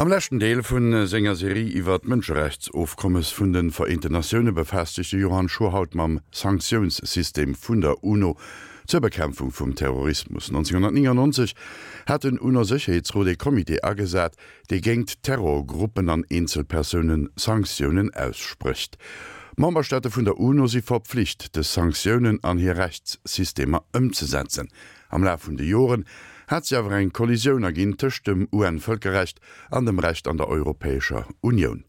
Am lächten Deel vun äh, Sängerserie iwwer d Mënscherechtsofkommes vun den Vereinte Nationune befestigchte Johann Schuhaut mam Sanktionssystem vun der UNO zur Bekämpfung vum Terrorismus. 1999 hat den UNO-Sicherheitsrode Komitee agesat, déi géngt Terrorgruppen an Inselpersonen Sanktionen ausspricht. Mamberstätte vun der UNO sie verpflicht, de Sanktionen an hier Rechtssysteme ëmzusetzen. Am La vun de Joren hat sie awer eng Kollision agin töcht dem UN-Völkerrecht an dem Recht an der Europäischer Union.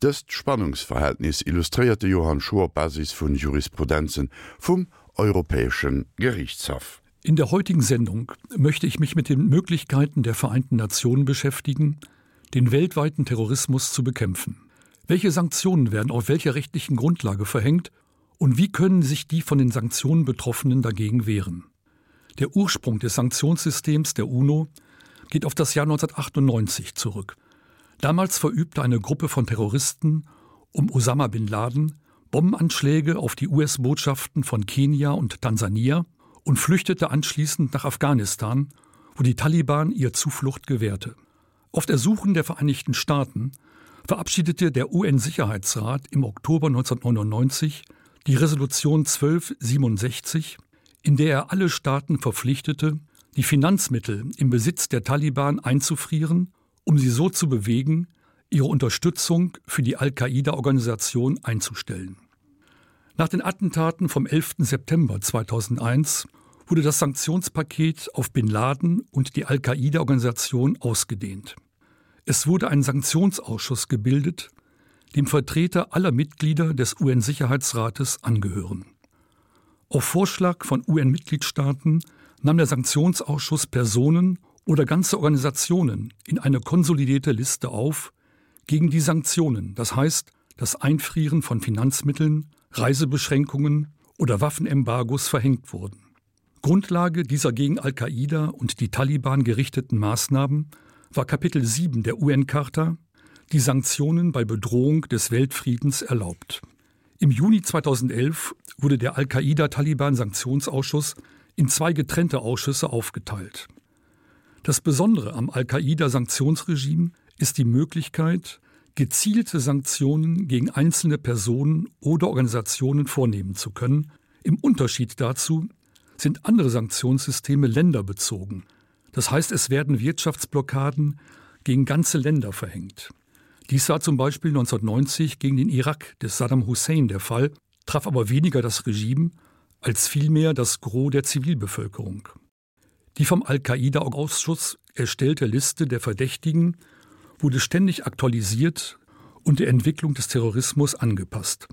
Das Spannungsverhältnis illustrierte Johann Schur Basis vun Jurisprudenzen vum Europäischen Gerichtshof. In der heutigen Sendung möchte ich mich mit den Möglichkeiten der Vereinten Nationen beschäftigen, den weltweiten Terrorismus zu bekämpfen. Welche Sanktionen werden auf welcher rechtlichen Grundlage verhängt und wie können sich die von den Sanktionen Betroffenen dagegen wehren? Der Ursprung des Sanktionssystems der UNO geht auf das Jahr 1998 zurück. Damals verübte eine Gruppe von Terroristen um Osama bin Laden Bombenanschläge auf die US-Botschaften von Kenia und Tansania und flüchtete anschließend nach Afghanistan, wo die Taliban ihr Zuflucht gewährte. Auf Ersuchen der Vereinigten Staaten verabschiedete der UN-Sicherheitsrat im Oktober 1999 die Resolution 1267, in der er alle Staaten verpflichtete, die Finanzmittel im Besitz der Taliban einzufrieren, um sie so zu bewegen, ihre Unterstützung für die Al-Qaida-Organisation einzustellen. Nach den Attentaten vom 11. September 2001 wurde das Sanktionspaket auf Bin Laden und die Al-Qaida-Organisation ausgedehnt. Es wurde ein Sanktionsausschuss gebildet, dem Vertreter aller Mitglieder des UN-Sicherheitsrates angehören. Auf Vorschlag von UN-Mitgliedstaaten nahm der Sanktionsausschuss Personen oder ganze Organisationen in eine konsolidierte Liste auf gegen die Sanktionen, das heißt das Einfrieren von Finanzmitteln, Reisebeschränkungen oder Waffenembargos verhängt wurden. Grundlage dieser gegen Al-Qaida und die Taliban gerichteten Maßnahmen war Kapitel 7 der UN-Charta, die Sanktionen bei Bedrohung des Weltfriedens erlaubt. Im Juni 2011 wurde der Al-Qaida-Taliban-Sanktionsausschuss in zwei getrennte Ausschüsse aufgeteilt. Das Besondere am Al-Qaida-Sanktionsregime ist die Möglichkeit, gezielte Sanktionen gegen einzelne Personen oder Organisationen vornehmen zu können. Im Unterschied dazu sind andere Sanktionssysteme länderbezogen. Das heißt, es werden Wirtschaftsblockaden gegen ganze Länder verhängt. Dies war zum Beispiel 1990 gegen den Irak des Saddam Hussein der Fall, traf aber weniger das Regime als vielmehr das Gros der Zivilbevölkerung. Die vom Al-Qaida-Ausschuss erstellte Liste der Verdächtigen wurde ständig aktualisiert und der Entwicklung des Terrorismus angepasst.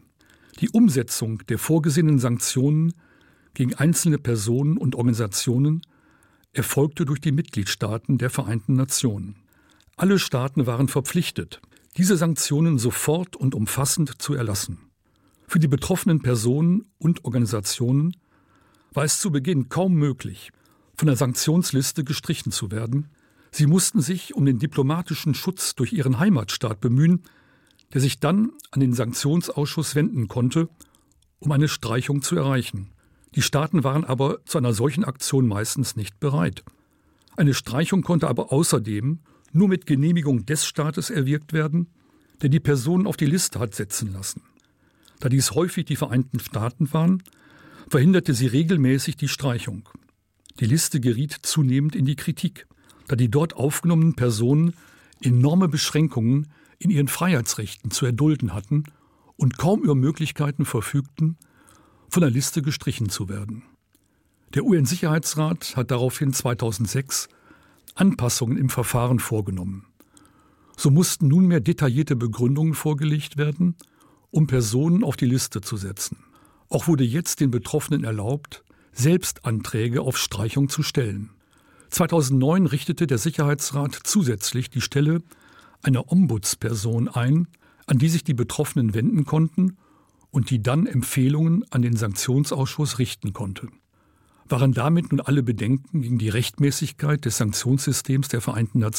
Die Umsetzung der vorgesehenen Sanktionen gegen einzelne Personen und Organisationen erfolgte durch die Mitgliedstaaten der Vereinten Nationen. Alle Staaten waren verpflichtet, diese Sanktionen sofort und umfassend zu erlassen. Für die betroffenen Personen und Organisationen war es zu Beginn kaum möglich, von der Sanktionsliste gestrichen zu werden. Sie mussten sich um den diplomatischen Schutz durch ihren Heimatstaat bemühen, der sich dann an den Sanktionsausschuss wenden konnte, um eine Streichung zu erreichen. Die Staaten waren aber zu einer solchen Aktion meistens nicht bereit. Eine Streichung konnte aber außerdem nur mit Genehmigung des Staates erwirkt werden, der die Personen auf die Liste hat setzen lassen. Da dies häufig die Vereinten Staaten waren, verhinderte sie regelmäßig die Streichung. Die Liste geriet zunehmend in die Kritik, da die dort aufgenommenen Personen enorme Beschränkungen in ihren Freiheitsrechten zu erdulden hatten und kaum über Möglichkeiten verfügten, von der Liste gestrichen zu werden. Der UN-Sicherheitsrat hat daraufhin 2006 Anpassungen im Verfahren vorgenommen. So mussten nunmehr detaillierte Begründungen vorgelegt werden, um Personen auf die Liste zu setzen. Auch wurde jetzt den Betroffenen erlaubt, selbst Anträge auf Streichung zu stellen. 2009 richtete der Sicherheitsrat zusätzlich die Stelle einer Ombudsperson ein, an die sich die Betroffenen wenden konnten und die dann Empfehlungen an den Sanktionsausschuss richten konnte. Waren damit nun alle Bedenken gegen die Rechtmäßigkeit des Sanktionssystems der Vereinten Nationen